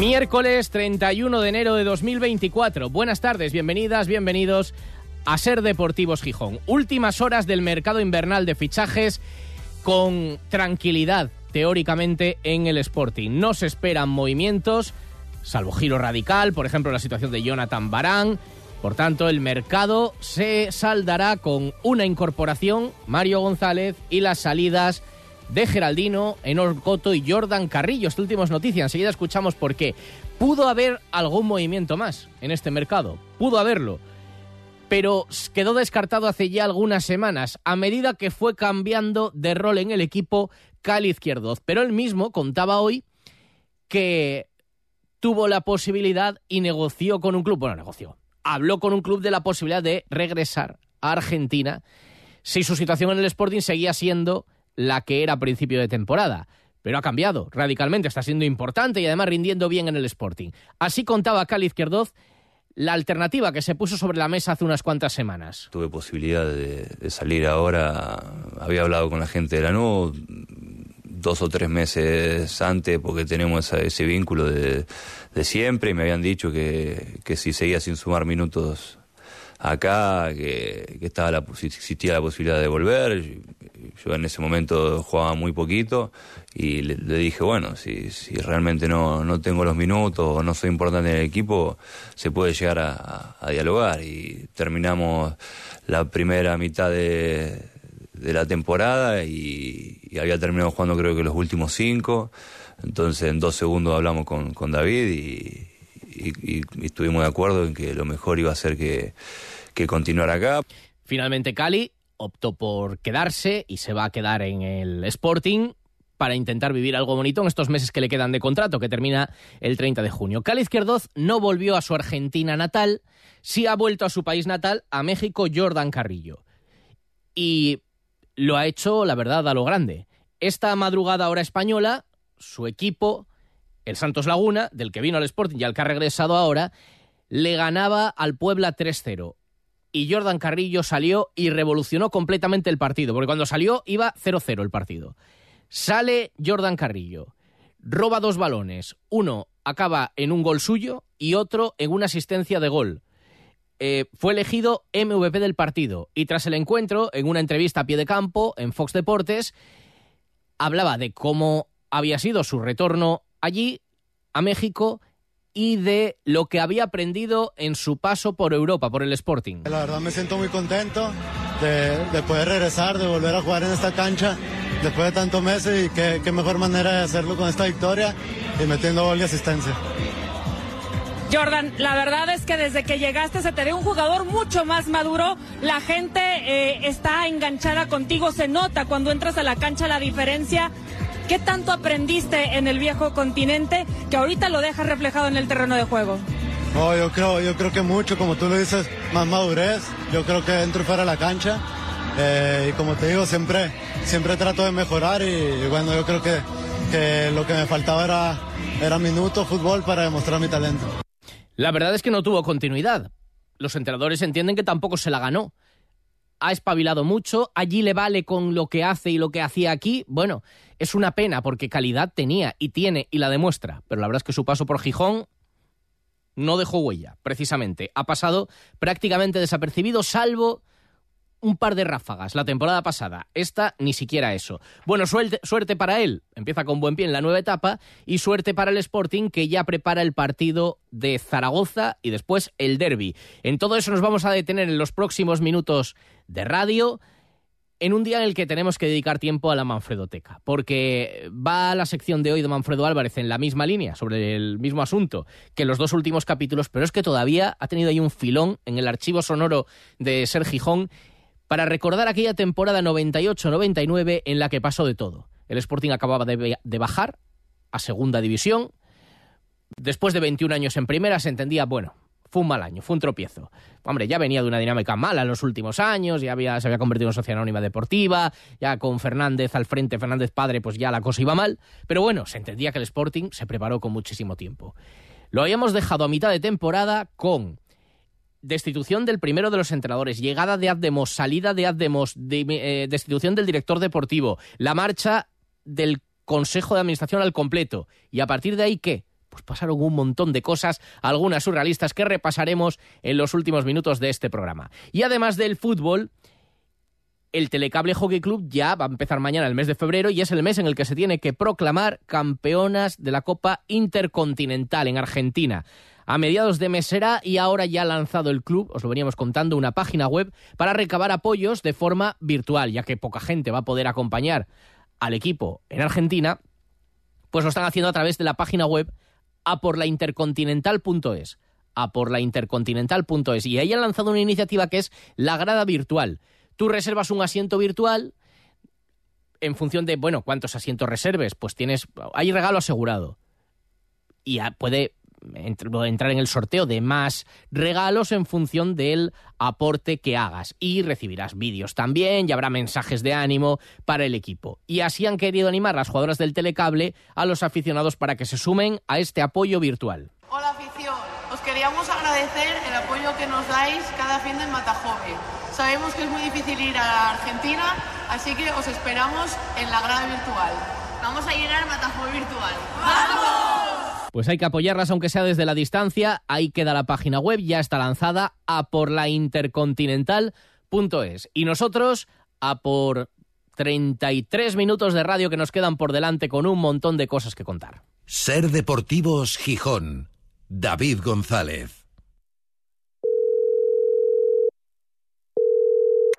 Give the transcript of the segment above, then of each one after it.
Miércoles 31 de enero de 2024. Buenas tardes, bienvenidas, bienvenidos a Ser Deportivos Gijón. Últimas horas del mercado invernal de fichajes con tranquilidad, teóricamente, en el Sporting. No se esperan movimientos, salvo giro radical, por ejemplo, la situación de Jonathan Barán. Por tanto, el mercado se saldará con una incorporación, Mario González, y las salidas de Geraldino, Enor Coto y Jordan Carrillo. Esta última noticia, enseguida escuchamos por qué. Pudo haber algún movimiento más en este mercado, pudo haberlo, pero quedó descartado hace ya algunas semanas, a medida que fue cambiando de rol en el equipo Cali Izquierdoz. Pero él mismo contaba hoy que tuvo la posibilidad y negoció con un club, bueno, negoció, habló con un club de la posibilidad de regresar a Argentina si su situación en el Sporting seguía siendo la que era a principio de temporada. Pero ha cambiado radicalmente, está siendo importante y además rindiendo bien en el Sporting. Así contaba Cali Izquierdoz la alternativa que se puso sobre la mesa hace unas cuantas semanas. Tuve posibilidad de, salir ahora, había hablado con la gente de la NU dos o tres meses antes porque tenemos ese vínculo de, siempre y me habían dicho que, que si seguía sin sumar minutos acá, que, estaba la, existía la posibilidad de volver. Yo en ese momento jugaba muy poquito y le, dije, bueno, si, si realmente no, no tengo los minutos o no soy importante en el equipo, se puede llegar a, dialogar. Y terminamos la primera mitad de, de la temporada y, había terminado jugando creo que los últimos cinco. Entonces en dos segundos hablamos con, con David y, y, estuvimos de acuerdo en que lo mejor iba a ser que, que continuara acá. Finalmente Cali optó por quedarse y se va a quedar en el Sporting para intentar vivir algo bonito en estos meses que le quedan de contrato, que termina el 30 de junio. Cali Izquierdoz no volvió a su Argentina natal, sí ha vuelto a su país natal, a México, Jordan Carrillo. Y lo ha hecho, la verdad, a lo grande. Esta madrugada hora española, su equipo el Santos Laguna, del que vino al Sporting y al que ha regresado ahora, le ganaba al Puebla 3-0. Y Jordan Carrillo salió y revolucionó completamente el partido, porque cuando salió iba 0-0 el partido. Sale Jordan Carrillo, roba dos balones, uno acaba en un gol suyo y otro en una asistencia de gol. Eh, fue elegido MVP del partido y tras el encuentro, en una entrevista a pie de campo en Fox Deportes, hablaba de cómo había sido su retorno allí, a México, y de lo que había aprendido en su paso por Europa, por el Sporting. La verdad me siento muy contento de, poder regresar, de volver a jugar en esta cancha después de tantos meses y qué, qué mejor manera de hacerlo con esta victoria y metiendo gol y asistencia. Jordan, la verdad es que desde que llegaste se te ve un jugador mucho más maduro. La gente eh, está enganchada contigo, se nota cuando entras a la cancha la diferencia. ¿Qué tanto aprendiste en el viejo continente que ahorita lo dejas reflejado en el terreno de juego? Oh, yo creo, yo creo que mucho, como tú lo dices, más madurez. Yo creo que dentro y fuera de la cancha. Eh, y como te digo, siempre, siempre trato de mejorar y, bueno, yo creo que, que, lo que me faltaba era, era minutos, fútbol para demostrar mi talento. La verdad es que no tuvo continuidad. Los entrenadores entienden que tampoco se la ganó. Ha espabilado mucho, allí le vale con lo que hace y lo que hacía aquí. Bueno, es una pena porque calidad tenía y tiene y la demuestra, pero la verdad es que su paso por Gijón no dejó huella, precisamente. Ha pasado prácticamente desapercibido, salvo un par de ráfagas la temporada pasada. Esta ni siquiera eso. Bueno, suerte, suerte, para él. Empieza con buen pie en la nueva etapa. Y suerte para el Sporting que ya prepara el partido de Zaragoza y después el derby. En todo eso nos vamos a detener en los próximos minutos de radio en un día en el que tenemos que dedicar tiempo a la Manfredoteca, porque va la sección de hoy de Manfredo Álvarez en la misma línea, sobre el mismo asunto que los dos últimos capítulos, pero es que todavía ha tenido ahí un filón en el archivo sonoro de Ser Gijón para recordar aquella temporada 98-99 en la que pasó de todo. El Sporting acababa de, de bajar a segunda división, después de 21 años en primera se entendía, bueno, fue un mal año, fue un tropiezo. Hombre, ya venía de una dinámica mala en los últimos años, ya había, se había convertido en sociedad anónima deportiva, ya con Fernández al frente, Fernández padre, pues ya la cosa iba mal. Pero bueno, se entendía que el Sporting se preparó con muchísimo tiempo. Lo habíamos dejado a mitad de temporada con destitución del primero de los entrenadores, llegada de Addemos, salida de Addemos, eh, destitución del director deportivo, la marcha del Consejo de Administración al completo. Y a partir de ahí, ¿qué? Pues pasaron un montón de cosas, algunas surrealistas, que repasaremos en los últimos minutos de este programa. Y además del fútbol, el Telecable Hockey Club ya va a empezar mañana el mes de febrero y es el mes en el que se tiene que proclamar campeonas de la Copa Intercontinental en Argentina a mediados de mes será y ahora ya ha lanzado el club, os lo veníamos contando, una página web para recabar apoyos de forma virtual, ya que poca gente va a poder acompañar al equipo en Argentina, pues lo están haciendo a través de la página web a por la intercontinental.es a por la intercontinental.es y ahí han lanzado una iniciativa que es la grada virtual. Tú reservas un asiento virtual en función de, bueno, cuántos asientos reserves, pues tienes, hay regalo asegurado. Y puede entrar en el sorteo de más regalos en función del aporte que hagas y recibirás vídeos también y habrá mensajes de ánimo para el equipo. Y así han querido animar las jugadoras del telecable a los aficionados para que se sumen a este apoyo virtual. Hola afición, os queríamos agradecer el apoyo que nos dais cada fin del Matajove. Sabemos que es muy difícil ir a Argentina, así que os esperamos en la grada virtual. Vamos a llenar Matajove virtual. ¡Vamos! Pues hay que apoyarlas aunque sea desde la distancia. Ahí queda la página web, ya está lanzada a por la intercontinental.es. Y nosotros a por 33 minutos de radio que nos quedan por delante con un montón de cosas que contar. Ser Deportivos Gijón. David González.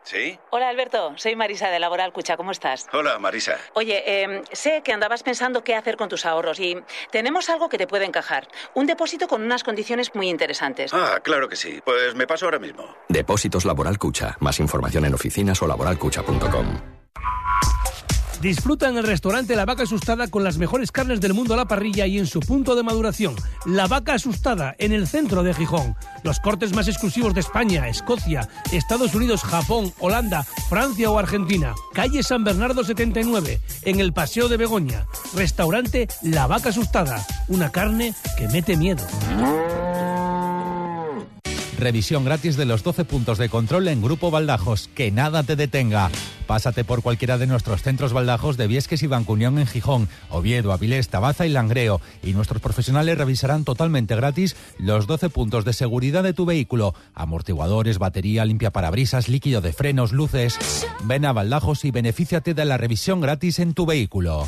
¿Sí? Hola Alberto, soy Marisa de Laboral Cucha, ¿cómo estás? Hola Marisa. Oye, eh, sé que andabas pensando qué hacer con tus ahorros y tenemos algo que te puede encajar. Un depósito con unas condiciones muy interesantes. Ah, claro que sí. Pues me paso ahora mismo. Depósitos Laboral Cucha. Más información en oficinas o laboralcucha.com. Disfruta en el restaurante La Vaca Asustada con las mejores carnes del mundo a la parrilla y en su punto de maduración. La Vaca Asustada, en el centro de Gijón. Los cortes más exclusivos de España, Escocia, Estados Unidos, Japón, Holanda, Francia o Argentina. Calle San Bernardo 79, en el Paseo de Begoña. Restaurante La Vaca Asustada. Una carne que mete miedo. Revisión gratis de los 12 puntos de control en Grupo Baldajos. Que nada te detenga. Pásate por cualquiera de nuestros centros baldajos de Viesques y Bancunión en Gijón, Oviedo, Avilés, Tabaza y Langreo. Y nuestros profesionales revisarán totalmente gratis los 12 puntos de seguridad de tu vehículo. Amortiguadores, batería, limpia parabrisas, líquido de frenos, luces. Ven a Baldajos y benefíciate de la revisión gratis en tu vehículo.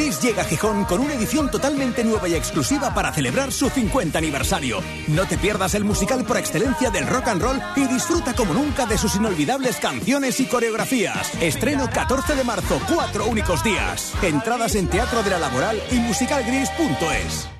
Gris llega a Gijón con una edición totalmente nueva y exclusiva para celebrar su 50 aniversario. No te pierdas el musical por excelencia del rock and roll y disfruta como nunca de sus inolvidables canciones y coreografías. Estreno 14 de marzo, cuatro únicos días. Entradas en Teatro de la Laboral y musicalgris.es.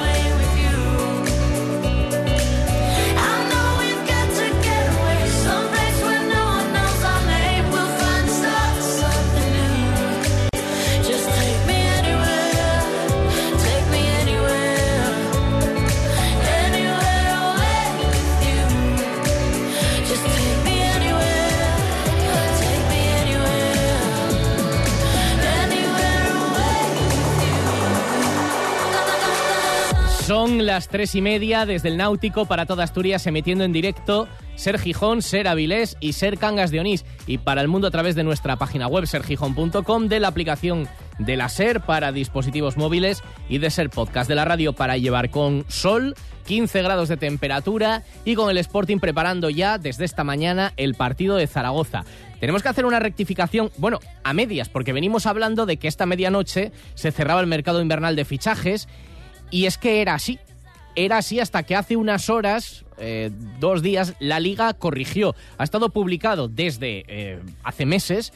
Las tres y media desde el Náutico para toda Asturias, emitiendo en directo Ser Gijón, Ser Avilés y Ser Cangas de Onís. Y para el mundo a través de nuestra página web sergijón.com, de la aplicación de la Ser para dispositivos móviles y de Ser Podcast de la radio para llevar con sol, 15 grados de temperatura y con el Sporting preparando ya desde esta mañana el partido de Zaragoza. Tenemos que hacer una rectificación, bueno, a medias, porque venimos hablando de que esta medianoche se cerraba el mercado invernal de fichajes y es que era así. Era así hasta que hace unas horas, eh, dos días, la liga corrigió. Ha estado publicado desde eh, hace meses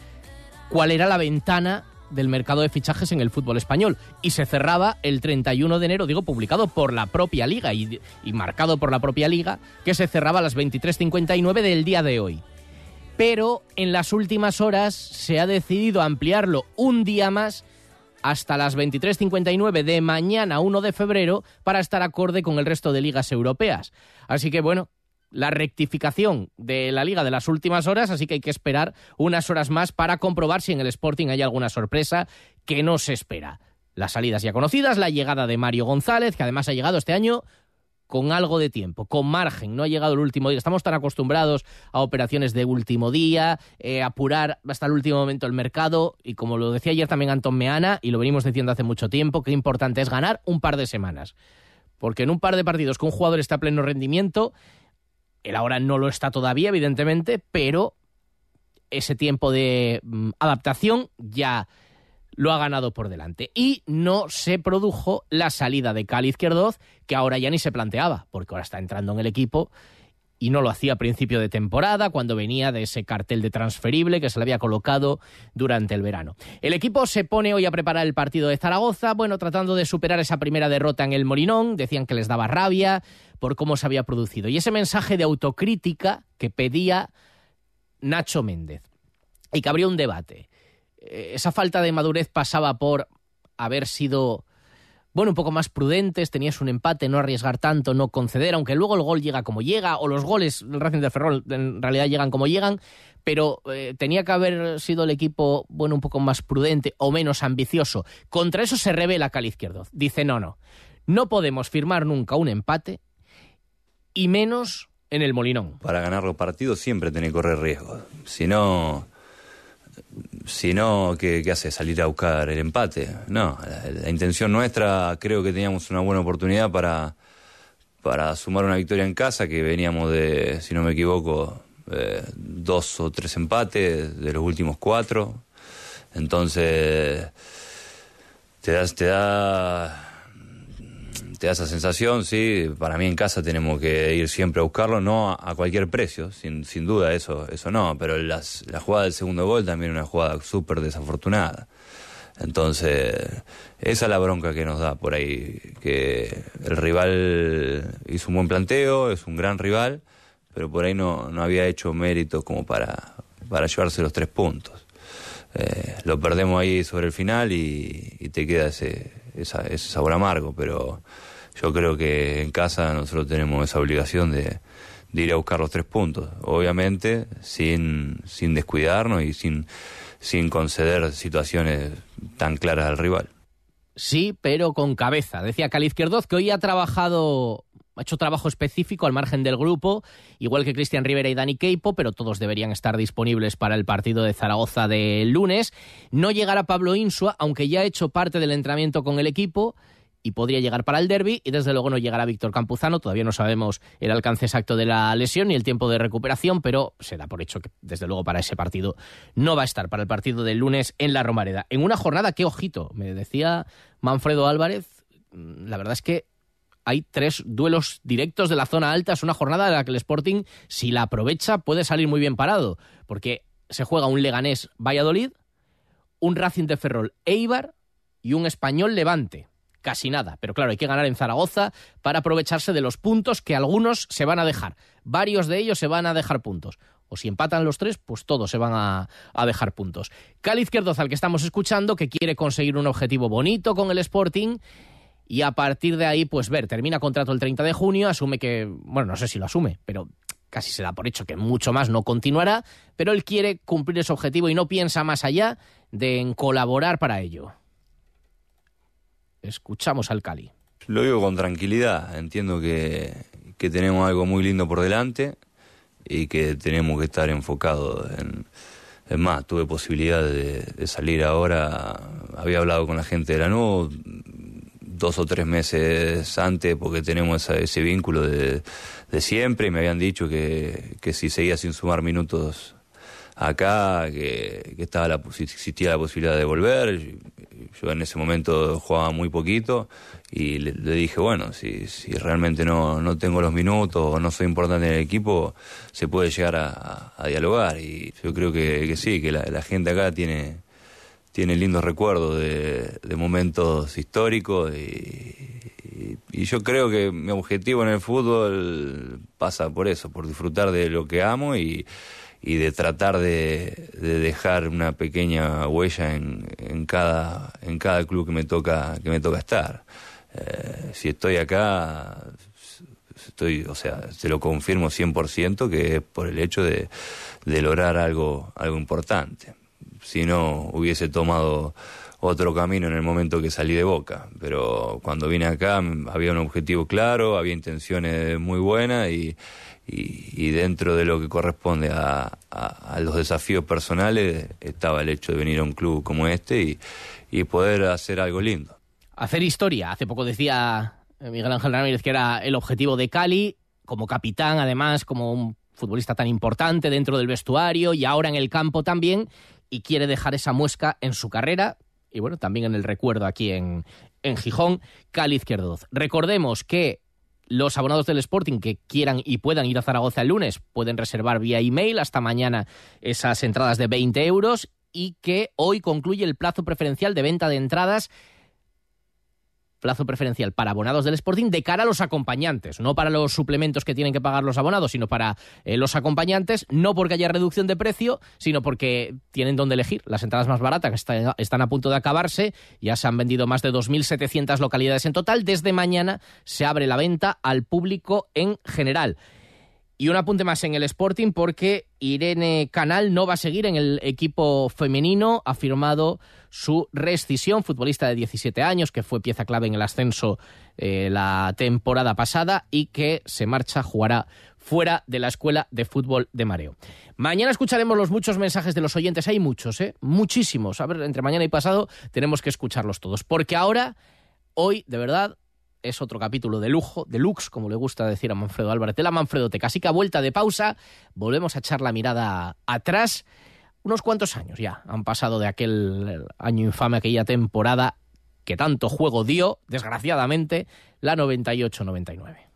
cuál era la ventana del mercado de fichajes en el fútbol español y se cerraba el 31 de enero, digo, publicado por la propia liga y, y marcado por la propia liga, que se cerraba a las 23.59 del día de hoy. Pero en las últimas horas se ha decidido ampliarlo un día más hasta las 23.59 de mañana 1 de febrero para estar acorde con el resto de ligas europeas. Así que bueno, la rectificación de la liga de las últimas horas, así que hay que esperar unas horas más para comprobar si en el Sporting hay alguna sorpresa que no se espera. Las salidas ya conocidas, la llegada de Mario González, que además ha llegado este año con algo de tiempo, con margen, no ha llegado el último día. Estamos tan acostumbrados a operaciones de último día, eh, apurar hasta el último momento el mercado y como lo decía ayer también Anton Meana y lo venimos diciendo hace mucho tiempo, qué importante es ganar un par de semanas. Porque en un par de partidos que un jugador está a pleno rendimiento, él ahora no lo está todavía, evidentemente, pero ese tiempo de mm, adaptación ya lo ha ganado por delante. Y no se produjo la salida de Cali Izquierdoz, que ahora ya ni se planteaba, porque ahora está entrando en el equipo y no lo hacía a principio de temporada, cuando venía de ese cartel de transferible que se le había colocado durante el verano. El equipo se pone hoy a preparar el partido de Zaragoza, bueno, tratando de superar esa primera derrota en el Molinón, decían que les daba rabia por cómo se había producido. Y ese mensaje de autocrítica que pedía Nacho Méndez y que habría un debate. Eh, esa falta de madurez pasaba por haber sido, bueno, un poco más prudentes, tenías un empate, no arriesgar tanto, no conceder, aunque luego el gol llega como llega, o los goles del Racing de Ferrol en realidad llegan como llegan, pero eh, tenía que haber sido el equipo, bueno, un poco más prudente o menos ambicioso. Contra eso se revela Cali Izquierdo. Dice, no, no, no podemos firmar nunca un empate y menos en el Molinón. Para ganar los partidos siempre tiene que correr riesgo. Si no, si no, ¿qué, hace? ¿Salir a buscar el empate? No, la, intención nuestra, creo que teníamos una buena oportunidad para, para sumar una victoria en casa, que veníamos de, si no me equivoco, eh, dos o tres empates de los últimos cuatro. Entonces, te, das, te da te da esa sensación, sí. Para mí en casa tenemos que ir siempre a buscarlo, no a, cualquier precio, sin, sin duda, eso, eso no. Pero las, la jugada del segundo gol también es una jugada súper desafortunada. Entonces, esa es la bronca que nos da por ahí, que el rival hizo un buen planteo, es un gran rival, pero por ahí no, no había hecho mérito como para, para llevarse los tres puntos. Eh, lo perdemos ahí sobre el final y te queda ese, ese sabor amargo, pero yo creo que en casa nosotros tenemos esa obligación de, ir a buscar los tres puntos, obviamente sin, sin descuidarnos y sin, sin conceder situaciones tan claras al rival. Sí, pero con cabeza. Decía Cali Izquierdoz que hoy ha trabajado, ha hecho trabajo específico al margen del grupo, igual que Cristian Rivera y Dani Keipo, pero todos deberían estar disponibles para el partido de Zaragoza de lunes. No llegará Pablo Insua, aunque ya ha hecho parte del entrenamiento con el equipo y podría llegar para el derby y desde luego no llegará Víctor Campuzano, todavía no sabemos el alcance exacto de la lesión ni el tiempo de recuperación, pero se da por hecho que desde luego para ese partido no va a estar para el partido del lunes en la Romareda. En una jornada que ojito, me decía Manfredo Álvarez, mm, la verdad es que hay tres duelos directos de la zona alta, es una jornada en la que el Sporting si la aprovecha puede salir muy bien parado, porque se juega un Leganés Valladolid, un Racing de Ferrol Eibar y un Español Levante casi nada. Pero claro, hay que ganar en Zaragoza para aprovecharse de los puntos que algunos se van a dejar. Varios de ellos se van a dejar puntos. O si empatan los tres, pues todos se van a, dejar puntos. Cali Izquierdoz, al que estamos escuchando, que quiere conseguir un objetivo bonito con el Sporting. Y a partir de ahí, pues ver, termina contrato el 30 de junio, asume que, bueno, no sé si lo asume, pero casi se da por hecho que mucho más no continuará, pero él quiere cumplir ese objetivo y no piensa más allá de en colaborar para ello. Escuchamos al Cali. Lo digo con tranquilidad, entiendo que, tenemos algo muy lindo por delante y que tenemos que estar enfocados en... Es más, tuve posibilidad de, de salir ahora, había hablado con la gente de la NU dos o tres meses antes porque tenemos esa- ese vínculo de, de siempre y me habían dicho que, que si seguía sin sumar minutos acá, que, que estaba la, existía la posibilidad de volver. Yo en ese momento jugaba muy poquito y le, le dije, bueno, si, si realmente no, no tengo los minutos o no soy importante en el equipo, se puede llegar a, a- dialogar. Y yo creo que, que sí, que la gente acá tiene, tiene lindos recuerdos de, momentos históricos y, yo creo que mi objetivo en el fútbol pasa por eso, por disfrutar de lo que amo y, y de tratar de, de dejar una pequeña huella en, en cada club que me toca que me toca estar. Eh, si estoy acá estoy, o sea, te lo confirmo 100% que es por el hecho de, de lograr algo algo importante. Si no hubiese tomado otro camino en el momento que salí de Boca, pero cuando vine acá había un objetivo claro, había intenciones muy buenas y, y, y dentro de lo que corresponde a, a- a los desafíos personales estaba el hecho de venir a un club como este y, y poder hacer algo lindo. Hacer historia. Hace poco decía eh, Miguel Ángel Ramírez que era el objetivo de Cali, como capitán, además, como un futbolista tan importante dentro del vestuario y ahora en el campo también, y quiere dejar esa muesca en su carrera y bueno, también en el recuerdo aquí en, en Gijón, Cali Izquierdo 2. Recordemos que los abonados del Sporting que quieran y puedan ir a Zaragoza el lunes pueden reservar vía email hasta mañana esas entradas de 20 euros y que hoy concluye el plazo preferencial de venta de entradas plazo preferencial para abonados del Sporting de cara a los acompañantes, no para los suplementos que tienen que pagar los abonados, sino para eh, los acompañantes, no porque haya reducción de precio, sino porque tienen donde elegir. Las entradas más baratas está- están a punto de acabarse, ya se han vendido más de 2.700 localidades en total. Desde mañana se abre la venta al público en general. Y un apunte más en el Sporting porque Irene Canal no va a seguir en el equipo femenino. Ha firmado su rescisión, futbolista de 17 años, que fue pieza clave en el ascenso eh, la temporada pasada y que se marcha, jugará fuera de la Escuela de Fútbol de Mareo. Mañana escucharemos los muchos mensajes de los oyentes. Hay muchos, ¿eh? Muchísimos. A ver, entre mañana y pasado tenemos que escucharlos todos. Porque ahora, hoy, de verdad, es otro capítulo de lujo, de lux, como le gusta decir a Manfredo Álvarez de la Manfredoteca. Así que a vuelta de pausa, volvemos a echar la mirada atrás. Unos cuantos años ya han pasado de aquel año infame, aquella temporada que tanto juego dio, desgraciadamente, la 98-99.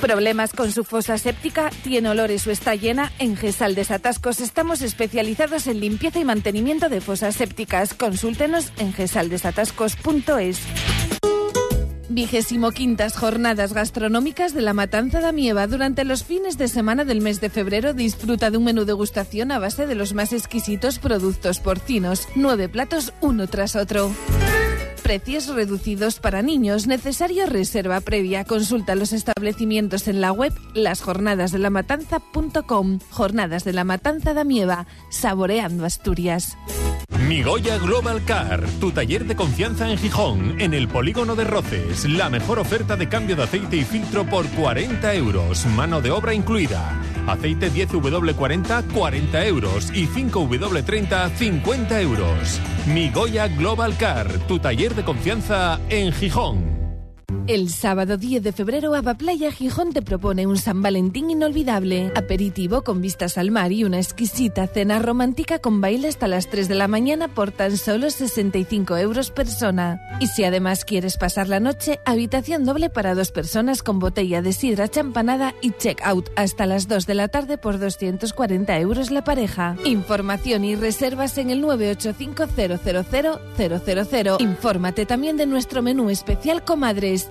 ¿Problemas con su fosa séptica? ¿Tiene olores o está llena? En Gesal Desatascos estamos especializados en limpieza y mantenimiento de fosas sépticas. Consúltenos en gesaldesatascos.es. Vigésimo quintas jornadas gastronómicas de la Matanza de Amieva. Durante los fines de semana del mes de febrero disfruta de un menú degustación a base de los más exquisitos productos porcinos. Nueve platos uno tras otro. Precios reducidos para niños. Necesario reserva previa. Consulta los establecimientos en la web lasjornadasdelamatanza.com. Jornadas de la Matanza de Amieva. Saboreando Asturias. Migoya Global Car, tu taller de confianza en Gijón, en el polígono de Roces. La mejor oferta de cambio de aceite y filtro por 40 euros, mano de obra incluida. Aceite 10W40, 40 euros. Y 5W30, 50 euros. Migoya Global Car, tu taller de confianza en Gijón. El sábado 10 de febrero, Playa Gijón te propone un San Valentín inolvidable. Aperitivo con vistas al mar y una exquisita cena romántica con baile hasta las 3 de la mañana por tan solo 65 euros persona. Y si además quieres pasar la noche, habitación doble para dos personas con botella de sidra champanada y check-out hasta las 2 de la tarde por 240 euros la pareja. Información y reservas en el 985 000 000. Infórmate también de nuestro menú especial Comadres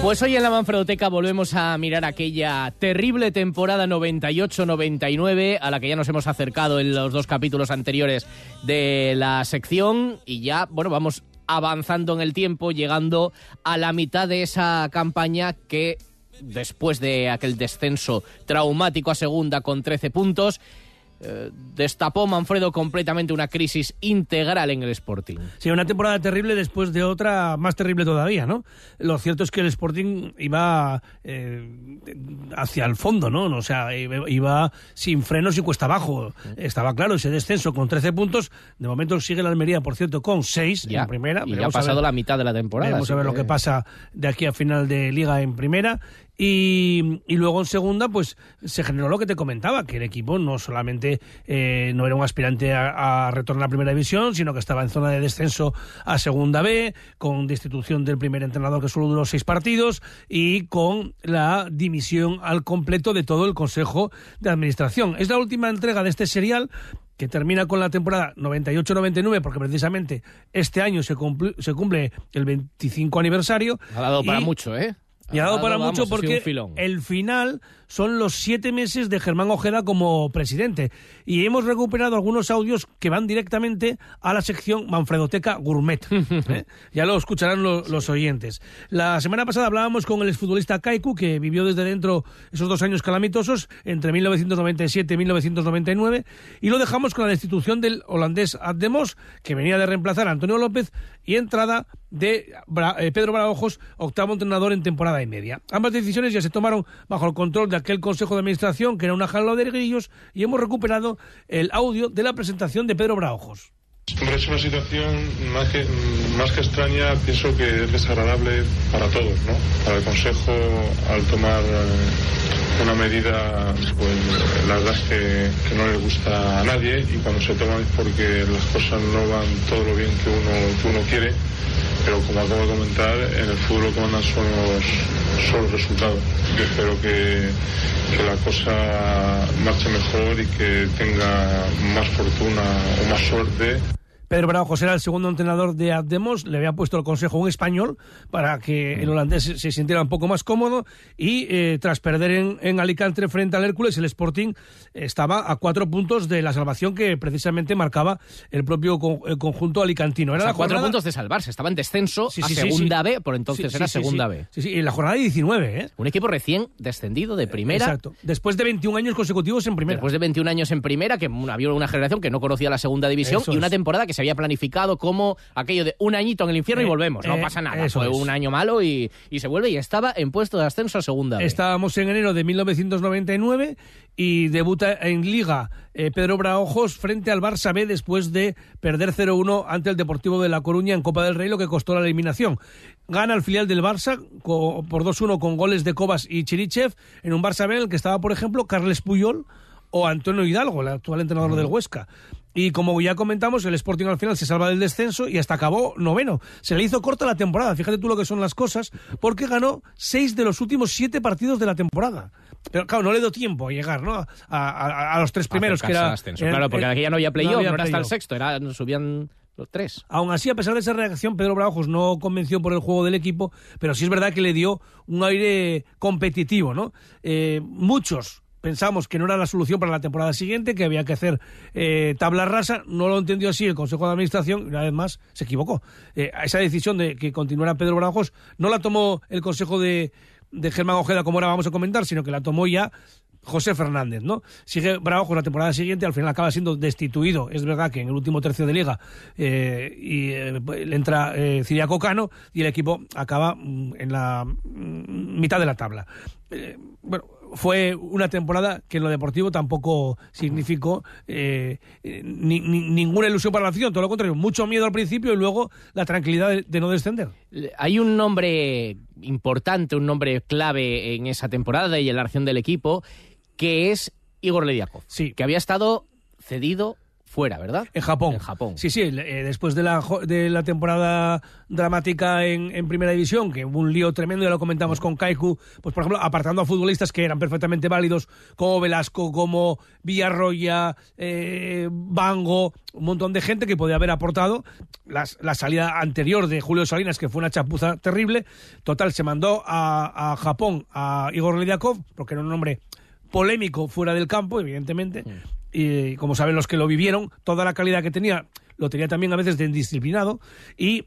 Pues hoy en la Manfredoteca volvemos a mirar aquella terrible temporada 98-99 a la que ya nos hemos acercado en los dos capítulos anteriores de la sección. Y ya, bueno, vamos avanzando en el tiempo, llegando a la mitad de esa campaña que después de aquel descenso traumático a segunda con 13 puntos, eh, destapó Manfredo completamente una crisis integral en el Sporting. Sí, una temporada terrible después de otra más terrible todavía, ¿no? Lo cierto es que el Sporting iba eh, hacia el fondo, ¿no? O sea, iba sin frenos y cuesta abajo. Estaba claro ese descenso con 13 puntos. De momento sigue la Almería, por cierto, con 6 en primera. Y ya ha pasado la mitad de la temporada. Vamos a ver lo que pasa de aquí a final de liga en primera. Y, luego en segunda, pues se generó lo que te comentaba, que el equipo no solamente eh, no era un aspirante a, retornar a la primera división, sino que estaba en zona de descenso a segunda B, con destitución del primer entrenador que solo duró seis partidos y con la dimisión al completo de todo el Consejo de Administración. Es la última entrega de este serial que termina con la temporada 98-99, porque precisamente este año se cumple, se cumple el 25 aniversario. Ha dado para mucho, ¿eh? Y ha dado para mucho porque el final son los siete meses de Germán Ojeda como presidente. Y hemos recuperado algunos audios que van directamente a la sección Manfredoteca Gourmet. ¿eh? Ya lo escucharán los oyentes. La semana pasada hablábamos con el exfutbolista Kaiku, que vivió desde dentro esos dos años calamitosos, entre 1997 y 1999, y lo dejamos con la destitución del holandés Ademos, que venía de reemplazar a Antonio López, y entrada de eh, Pedro Baraojos, octavo entrenador en temporada y media. Ambas decisiones ya se tomaron bajo el control de aquel Consejo de Administración que era una jala de grillos y hemos recuperado el audio de la presentación de Pedro Braojos. es una situación más que, más que extraña, pienso que es desagradable para todos, ¿no? Para el Consejo, al tomar eh, una medida, pues la verdad es que, no le gusta a nadie y cuando se toma es porque las cosas no van todo lo bien que uno, que uno quiere pero como acabo de comentar, en el fútbol lo que mandan son los, resultados. espero que, que la cosa marche mejor y que tenga más fortuna o más suerte. Pedro Bravo era el segundo entrenador de Ademos, le había puesto el consejo un español para que el holandés se, sintiera un poco más cómodo y eh, tras perder en, Alicante frente al Hércules, el Sporting estaba a cuatro puntos de la salvación que precisamente marcaba el propio conjunto alicantino. Era cuatro puntos de salvarse, estaba en descenso a segunda B, por entonces era segunda B. Sí, sí, en la jornada de 19, ¿eh? Un equipo recién descendido de primera. Exacto, después de 21 años consecutivos en primera. Después de 21 años en primera, que había una generación que no conocía la segunda división y una temporada que se había planificado como aquello de un añito en el infierno y eh, volvemos, no eh, pasa nada. Fue un año malo y, se vuelve y estaba en puesto de ascenso a segunda. Estábamos en enero de 1999 y debuta en Liga eh, Pedro Braojos frente al Barça B después de perder 0-1 ante el Deportivo de La Coruña en Copa del Rey, lo que costó la eliminación. Gana el filial del Barça por 2-1 con goles de Cobas y Chirichev en un Barça B en el que estaba, por ejemplo, Carles Puyol o Antonio Hidalgo, el actual entrenador del Huesca. Y como ya comentamos, el Sporting al final se salva del descenso y hasta acabó noveno. Se le hizo corta la temporada, fíjate tú lo que son las cosas, porque ganó seis de los últimos siete partidos de la temporada. Pero claro, no le dio tiempo a llegar ¿no? a, los tres primeros, que era... claro, porque aquí ya no había playoff, no, era hasta el sexto, era, subían los tres. Aún así, a pesar de esa reacción, Pedro Bravojos no convenció por el juego del equipo, pero sí es verdad que le dio un aire competitivo, ¿no? Eh, muchos pensamos que no era la solución para la temporada siguiente, que había que hacer eh, tabla rasa. No lo entendió así el Consejo de Administración y una vez más se equivocó. Eh, esa decisión de que continuara Pedro Bravojos no la tomó el Consejo de, de Germán Ojeda, como ahora vamos a comentar, sino que la tomó ya José Fernández, ¿no? Sigue Bravojos la temporada siguiente, al final acaba siendo destituido. Es verdad que en el último tercio de liga eh, y, eh, le entra eh, Ciriaco Cano y el equipo acaba mm, en la mm, mitad de la tabla. Bueno, fue una temporada que en lo deportivo tampoco significó eh, ni- ni- ninguna ilusión para la afición, todo lo contrario, mucho miedo al principio y luego la tranquilidad de, de no descender. Hay un nombre importante, un nombre clave en esa temporada y en la reacción del equipo, que es Igor Lediakov, que había estado cedido fuera, ¿verdad? En Japón. En Japón. Sí, sí, eh, después de la, de la temporada dramática en, en Primera División, que hubo un lío tremendo, ya lo comentamos con Kaiku, pues por ejemplo, apartando a futbolistas que eran perfectamente válidos, como Velasco, como Villarroya, eh, Bango, un montón de gente que podía haber aportado. Las- la salida anterior de Julio Salinas, que fue una chapuza terrible, total, se mandó a, a Japón a Igor Lediakov, porque era un hombre polémico fuera del campo, evidentemente, y como saben los que lo vivieron, toda la calidad que tenía lo tenía también a veces de indisciplinado y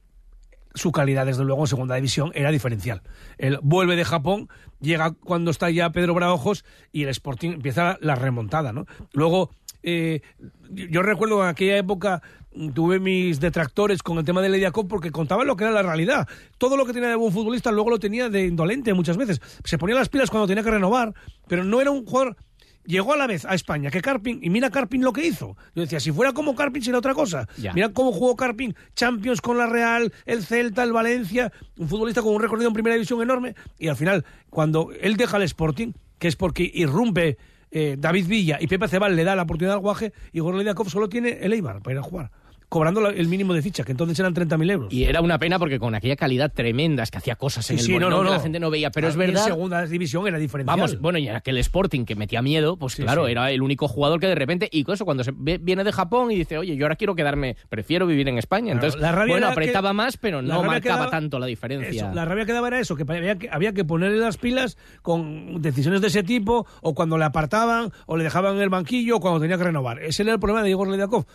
su calidad, desde luego, en segunda división era diferencial. Él vuelve de Japón, llega cuando está ya Pedro Braojos y el Sporting empieza la remontada, ¿no? Luego, eh, yo recuerdo en aquella época mm, tuve mis detractores con el tema de Lediakov porque contaban lo que era la realidad. Todo lo que tenía de buen futbolista luego lo tenía de indolente muchas veces. Se ponía las pilas cuando tenía que renovar, pero no era un jugador llegó a la vez a España que Carpin, y mira Carpin lo que hizo. Yo decía, si fuera como Carpin sería otra cosa. Ya. Mira cómo jugó Carpin, Champions con la Real, el Celta, el Valencia, un futbolista con un recorrido en primera división enorme, y al final, cuando él deja el Sporting, que es porque irrumpe eh, David Villa y Pepe Cebal le da la oportunidad al guaje, Igor Lediakov solo tiene el Eibar para ir a jugar, cobrando la- el mínimo de ficha, que entonces eran 30.000 euros. Y era una pena porque con aquella calidad tremenda, es que hacía cosas en Sí, el sí, no, Molinón no, que la gente no veía, pero es verdad... En segunda división era diferencial. Vamos, bueno, y aquel Sporting que metía miedo, pues claro, era el único jugador que de repente, y con eso, cuando se viene de Japón y dice, oye, yo ahora quiero quedarme, prefiero vivir en España. Claro, Entonces, la rabia bueno, que- apretaba más, pero la no marcaba tanto la diferencia. Eso, la rabia que daba era eso, que había, que había que ponerle las pilas con decisiones de ese tipo, o cuando le apartaban, o le dejaban en el banquillo, o cuando tenía que renovar. Ese era el problema de Igor Lediakov.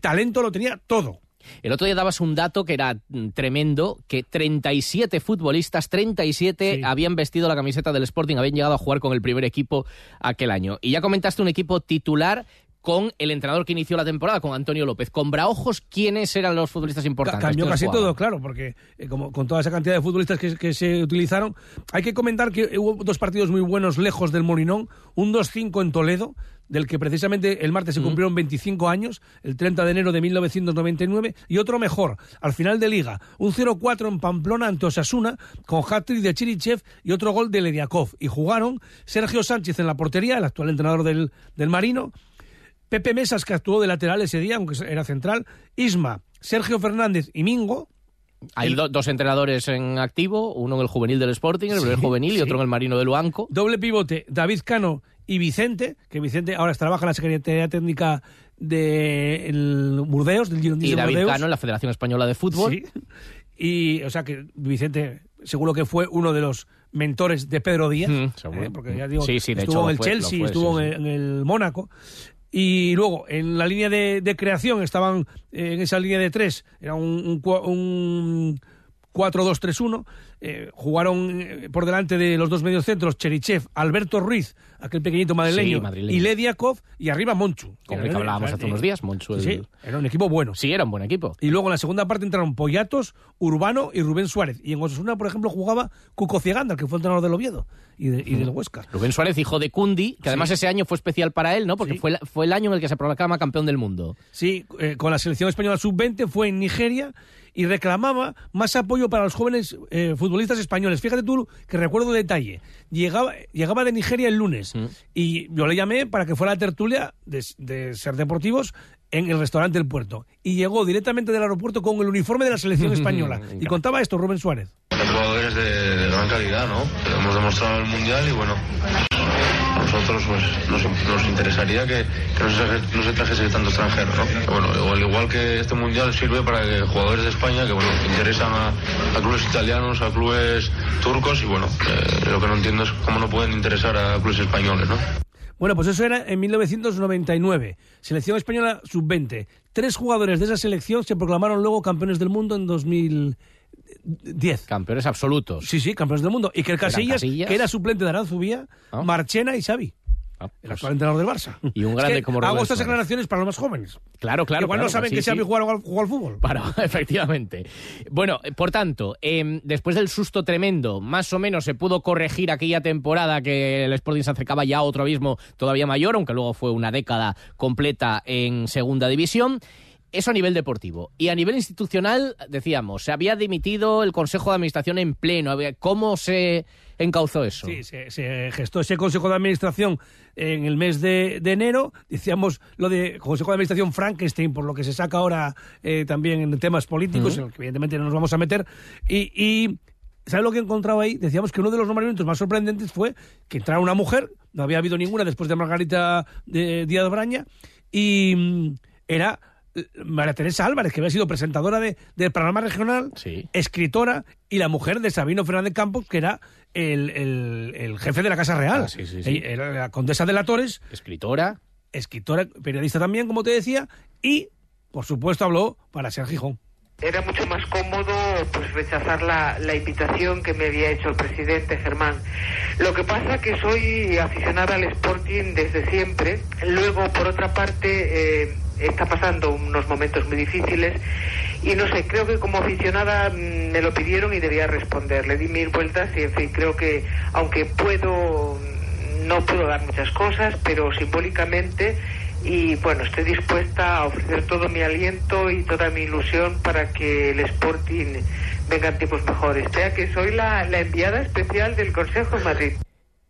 Talento lo tenía todo. El otro día dabas un dato que era mm, tremendo, que 37 futbolistas, 37 habían vestido la camiseta del Sporting, habían llegado a jugar con el primer equipo aquel año. Y ya comentaste un equipo titular con el entrenador que inició la temporada, con Antonio López. Con Braojos, ¿quiénes eran los futbolistas importantes? Cambió ¿Quiénes casi todo, claro, porque eh, como con toda esa cantidad de futbolistas que, que se utilizaron, hay que comentar que hubo dos partidos muy buenos lejos del Molinón, un 2-5 en Toledo, del que precisamente el martes se cumplieron 25 años, el 30 de enero de 1999, y otro mejor, al final de liga, un 0-4 en Pamplona ante Osasuna, con hat-trick de Chirichev y otro gol de Lediakov. Y jugaron Sergio Sánchez en la portería, el actual entrenador del, del Marino, Pepe Mesas, que actuó de lateral ese día, aunque era central, Isma, Sergio Fernández y Mingo. Hay El- do- dos entrenadores en activo, uno en el juvenil del Sporting, el primer Sí, juvenil, y otro en el Marino de Luanco. Doble pivote, David Cano y Vicente, que Vicente ahora trabaja en la Secretaría Técnica de el Burdeos, del Girondins Y de David Burdeos. Cano en la Federación Española de Fútbol. Sí. Y, o sea, que Vicente seguro que fue uno de los mentores de Pedro Díaz, Mm, seguro. ¿eh? porque ya digo, Sí, sí, de estuvo hecho en el fue- Chelsea, fue, estuvo sí, en, el, en el Mónaco. Y luego, en la línea de, de creación, estaban eh, en esa línea de tres, era un, un, un 4-2-3-1. Eh, jugaron eh, por delante de los dos mediocentros Cherichev, Alberto Ruiz, aquel pequeñito madrileño, Sí, madrileño. y Lediakov, y arriba Monchu. Como el que hablábamos hace unos días, Monchu. el- Sí, era un equipo bueno. Sí, era un buen equipo. Y luego en la segunda parte entraron Poyatos, Urbano y Rubén Suárez. Y en Osasuna, por ejemplo, jugaba Cuco Cieganda, que fue entrenador del Oviedo y, de- y del Huesca. Rubén Suárez, hijo de Cundi, que además Sí. ese año fue especial para él, ¿no? Porque fue, la- fue el año en el que se proclama campeón del mundo. Sí, eh, con la selección española sub-20 fue en Nigeria y reclamaba más apoyo para los jóvenes eh, futbolistas españoles. Fíjate tú que recuerdo detalle. Llegaba, llegaba de Nigeria el lunes y yo le llamé para que fuera a la tertulia de, de Ser Deportivos en el restaurante del puerto. Y llegó directamente del aeropuerto con el uniforme de la selección española. y contaba esto Rubén Suárez. Hay jugadores de, de gran calidad, ¿no? Hemos demostrado el Mundial y bueno, nosotros pues, nos, nos interesaría que, que no, se, no se trajese tanto extranjero, ¿no? Bueno, al igual que este Mundial sirve para que jugadores de España que bueno, interesan a, clubes italianos, a clubes turcos y bueno, lo que no entiendo es cómo no pueden interesar a clubes españoles, ¿no? Bueno, pues eso era en 1999. Selección española sub-20. Tres jugadores de esa selección se proclamaron luego campeones del mundo en 2010. Campeones absolutos. Sí, sí, campeones del mundo. Y que el Casillas, Casillas. que era suplente de Aranzubía, Ah. Marchena y Xavi. El actual entrenador del Barça. Y un grande Es que como Hago estas declaraciones para los más jóvenes. Claro, claro. Igual claro, no saben sí, que Xavi sí. jugó al, fútbol. Para, efectivamente. Bueno, eh, por tanto, em, después del susto tremendo, más o menos se pudo corregir aquella temporada que el Sporting se acercaba ya a otro abismo todavía mayor, aunque luego fue una década completa en segunda división. Eso a nivel deportivo. Y a nivel institucional, decíamos, se había dimitido el Consejo de Administración en pleno. ¿Cómo se encauzó eso? Sí, se, se gestó ese Consejo de Administración en el mes de, de enero. Decíamos lo de Consejo de Administración Frankenstein, por lo que se saca ahora eh, también en temas políticos, en los que evidentemente no nos vamos a meter. Y, y ¿sabes lo que he encontrado ahí? Decíamos que uno de los nombramientos más sorprendentes fue que entrara una mujer, no había habido ninguna después de Margarita de Díaz Braña, y mm, era eh, María Teresa Álvarez, que había sido presentadora de, del programa regional, escritora y la mujer de Sabino Fernández Campos, que era el, el- el jefe de la Casa Real. Ah, sí, sí, sí. Era la condesa de la Torres. Escritora. Escritora, periodista también, como te decía, y, por supuesto, habló para ser Gijón. Era mucho más cómodo pues rechazar la, la invitación que me había hecho el presidente Germán. Lo que pasa que soy aficionada al Sporting desde siempre. Luego, por otra parte, eh, está pasando unos momentos muy difíciles y no sé, creo que como aficionada mm, me lo pidieron y debía responder. Le di mil vueltas y, en fin, creo que aunque puedo, no puedo dar muchas cosas, pero simbólicamente y bueno, estoy dispuesta a ofrecer todo mi aliento y toda mi ilusión para que el Sporting venga en tiempos mejores. Vea que soy la, la enviada especial del Consejo en Madrid.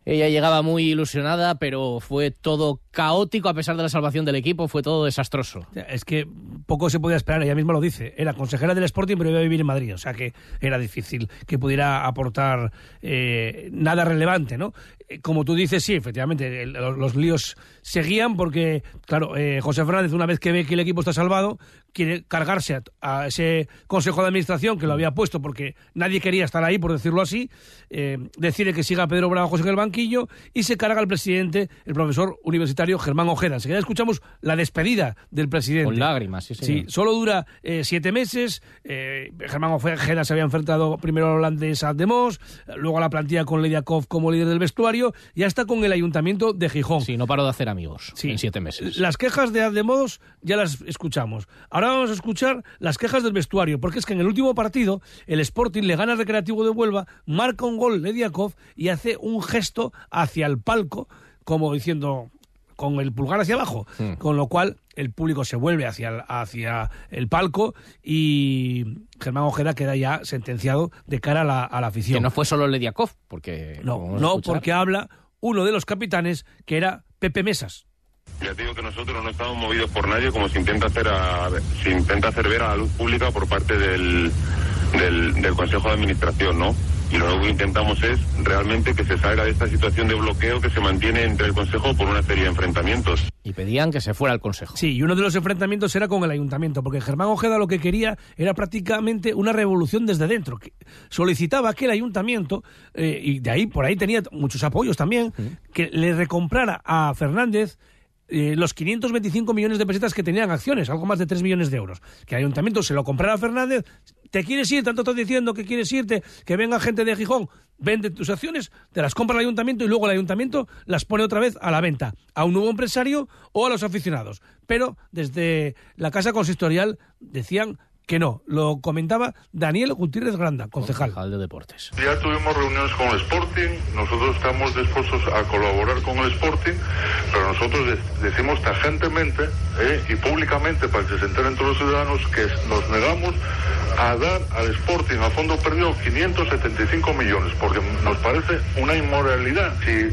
Ella llegaba muy ilusionada, pero fue todo caótico a pesar de la salvación del equipo, fue todo desastroso. Es que poco se podía esperar, ella misma lo dice. Era consejera del Sporting, pero iba a vivir en Madrid, o sea que era difícil que pudiera aportar eh, nada relevante, ¿no? Eh, Como tú dices, sí, efectivamente, los, líos seguían porque, claro, eh, José Fernández, una vez que ve que el equipo está salvado, quiere cargarse a, ese consejo de administración que lo había puesto porque nadie quería estar ahí, por decirlo así, decide que siga Pedro Bravos en el banquillo y se carga al presidente, el profesor universitario Germán Ojeda. Enseguida escuchamos la despedida del presidente. Con lágrimas, sí, señor. Sí, solo dura eh, siete meses. Eh, Germán Ojeda se había enfrentado primero al holandés a Demos, luego a la plantilla con Lediakov como líder del vestuario y hasta con el ayuntamiento de Gijón. Sí, no paró de hacer amigos en siete meses. Las quejas de Ademos ya las escuchamos. Ahora vamos a escuchar las quejas del vestuario, porque es que en el último partido el Sporting le gana al Recreativo de Huelva, marca un gol Lediakov y hace un gesto hacia el palco, como diciendo con el pulgar hacia abajo, Hmm. con lo cual el público se vuelve hacia el, hacia el palco y Germán Ojeda queda ya sentenciado de cara a la, a la afición. Que no fue solo Lediakov, porque... No, no, porque habla uno de los capitanes que era Pepe Mesas. Ya te digo que nosotros no estamos movidos por nadie como se intenta hacer a- se intenta hacer ver a la luz pública por parte del, del, del Consejo de Administración, ¿no? Y lo único que intentamos es realmente que se salga de esta situación de bloqueo que se mantiene entre el Consejo por una serie de enfrentamientos. Y pedían que se fuera al Consejo. Sí, y uno de los enfrentamientos era con el ayuntamiento, porque Germán Ojeda lo que quería era prácticamente una revolución desde dentro. que solicitaba que el ayuntamiento, eh, y de ahí, por ahí tenía muchos apoyos también, que le recomprara a Fernández eh, los 525 millones de pesetas que tenían acciones, algo más de 3 millones de euros. Que el ayuntamiento se lo comprara a Fernández. ¿Te quieres ir? Tanto estás diciendo que quieres irte, que venga gente de Gijón, vende tus acciones, te las compra el ayuntamiento y luego el ayuntamiento las pone otra vez a la venta, a un nuevo empresario o a los aficionados. Pero desde la casa consistorial decían que no. Lo comentaba Daniel Gutiérrez Granda, concejal. de deportes. Ya tuvimos reuniones con el Sporting, nosotros estamos dispuestos a colaborar con el Sporting, pero nosotros de- decimos tajantemente eh, y públicamente para que se enteren todos los ciudadanos que nos negamos a dar al Sporting a fondo perdido 575 millones, porque nos parece una inmoralidad. Si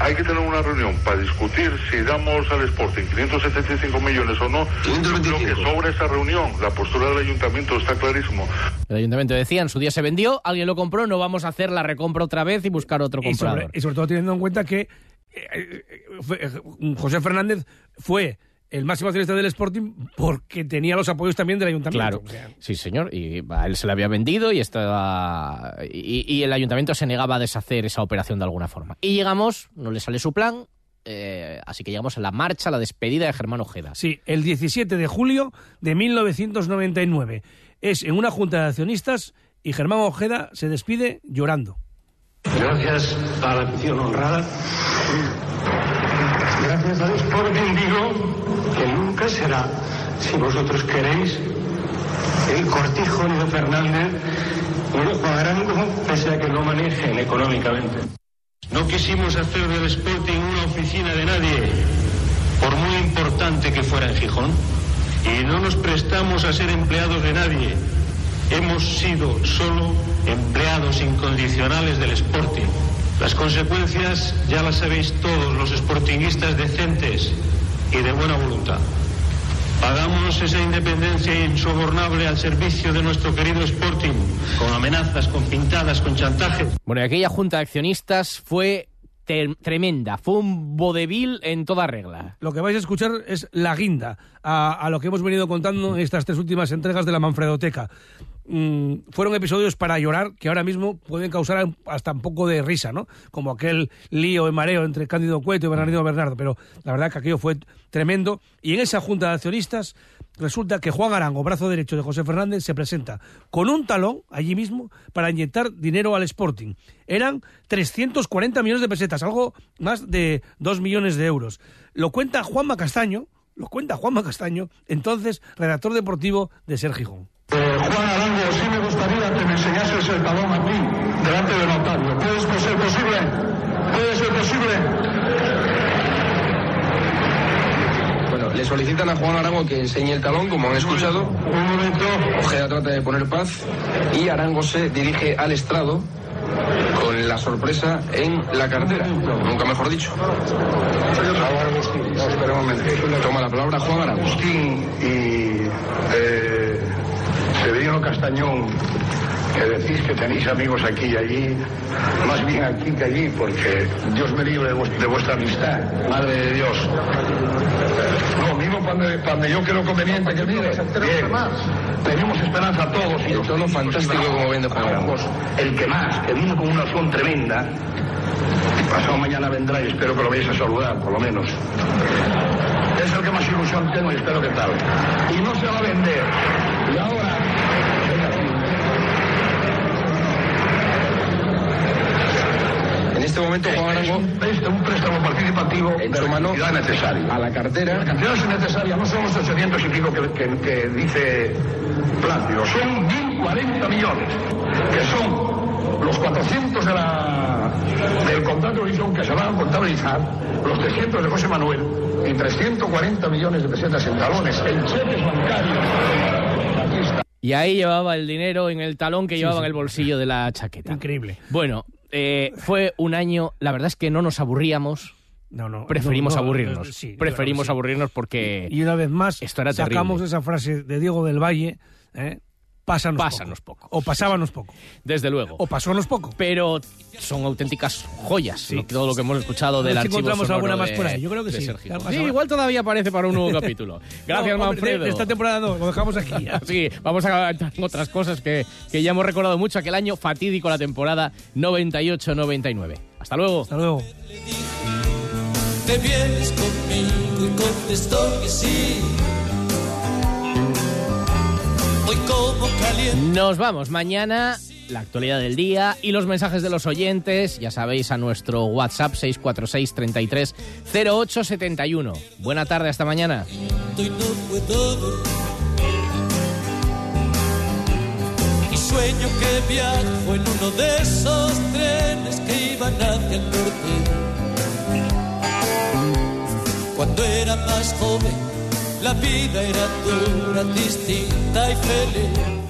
hay que tener una reunión para discutir si damos al Sporting 575 millones o no, lo que sobra esa reunión, la postura del ayuntamiento está clarísimo. El ayuntamiento decía, en su día se vendió, alguien lo compró, no vamos a hacer la recompra otra vez y buscar otro Y sobre, comprador. y sobre todo teniendo en cuenta que eh, eh, eh, José Fernández fue el máximo accionista del Sporting porque tenía los apoyos también del ayuntamiento. Claro, sí señor, y a él se le había vendido y, estaba, y, y el ayuntamiento se negaba a deshacer esa operación de alguna forma. Y llegamos, no le sale su plan, eh, así que llegamos a la marcha, a la despedida de Germán Ojeda. Sí, el 17 de julio de 1999. Es en una junta de accionistas y Germán Ojeda se despide llorando. Gracias a la afición honrada. Gracias a Dios por digo que nunca será, si vosotros queréis, el cortijo ni de Fernández de Juan Arango, pese a que lo manejen económicamente. No quisimos hacer del Sporting una oficina de nadie, por muy importante que fuera en Gijón, y no nos prestamos a ser empleados de nadie. Hemos sido solo empleados incondicionales del Sporting. Las consecuencias ya las sabéis todos los sportinguistas decentes y de buena voluntad. Pagamos esa independencia insobornable al servicio de nuestro querido Sporting, con amenazas, con pintadas, con chantajes. Bueno, y aquella junta de accionistas fue tremenda, fue un vodevil en toda regla. Lo que vais a escuchar es la guinda a, a lo que hemos venido contando en estas tres últimas entregas de la Manfredoteca. Mm, fueron episodios para llorar que ahora mismo pueden causar hasta un poco de risa, ¿no? Como aquel lío en mareo entre Cándido Cueto y Bernardino Bernardo, pero la verdad que aquello fue tremendo. Y en esa junta de accionistas resulta que Juan Arango, brazo derecho de José Fernández, se presenta con un talón allí mismo para inyectar dinero al Sporting. Eran 340 millones de pesetas, algo más de 2 millones de euros. Lo cuenta Juanma Castaño, lo cuenta Juanma Castaño, entonces redactor deportivo de Ser Gijón. Eh, Juan Arango, sí me gustaría que me enseñases el talón aquí, delante del notario. ¿Puede ser posible? ¿Puede ser posible? Bueno, le solicitan a Juan Arango que enseñe el talón, como han escuchado. Un momento. Ojeda trata de poner paz y Arango se dirige al estrado con la sorpresa en la cartera. Nunca mejor dicho. No, espera un momento. Toma la palabra Juan Arango. Agustín y eh, Severino Castañón, que decís que tenéis amigos aquí y allí, más bien aquí que allí, porque Dios me libre de, vues- de vuestra amistad, Madre de Dios. No, mismo cuando, cuando yo creo conveniente que mire, bien, tenemos esperanza todos. Y El tono fantástico como vende Arango. El que más, que vino con una son tremenda, pasado mañana vendrá y espero que lo vayáis a saludar, por lo menos. Es el que más ilusión tengo y espero que tal. Y no se va a vender. Y ahora. En este momento Juan Arango Este un préstamo participativo de su la mano cantidad necesaria. a la La cartera cantidad es necesaria, no son los 800 y pico que, que- que dice Plácido, son 1.040 millones, que son los 400 de la, del contrato de visión que se van a contabilizar, los 300 de José Manuel y 340 millones de pesetas en talones, en cheques bancarios. Y ahí llevaba el dinero en el talón que llevaba en el bolsillo de la chaqueta. Increíble. Bueno, eh, fue un año, la verdad es que no nos aburríamos. No, no. Preferimos no, no, aburrirnos. sí, Preferimos sí. aburrirnos porque Y una vez más, esto era sacamos terrible. esa frase de Diego del Valle, ¿eh? Pásanos, Pásanos poco. O pasábanos poco. Desde luego. O pasónos poco. Pero son auténticas joyas ¿no? todo lo que hemos escuchado del si archivo encontramos sonoro alguna más de- por ahí. Yo creo que sí. Sí, igual todavía aparece para un nuevo capítulo. Gracias, No, hombre, Manfredo. de- de esta temporada no, lo dejamos aquí. Sí, vamos a entrar en otras cosas que, que ya hemos recordado mucho aquel año fatídico, la temporada 98-99. Hasta luego. Hasta luego. Te vienes conmigo y contestó que sí. Hoy como caliente. Nos vamos mañana, la actualidad del día y los mensajes de los oyentes, ya sabéis, a nuestro WhatsApp 646 33 0871. Buena tarde, hasta mañana. y no puedo dormir. Y sueño que viajo en uno de esos trenes que iban hacia el norte. Cuando era más joven, la vida era dura, distinta y feliz.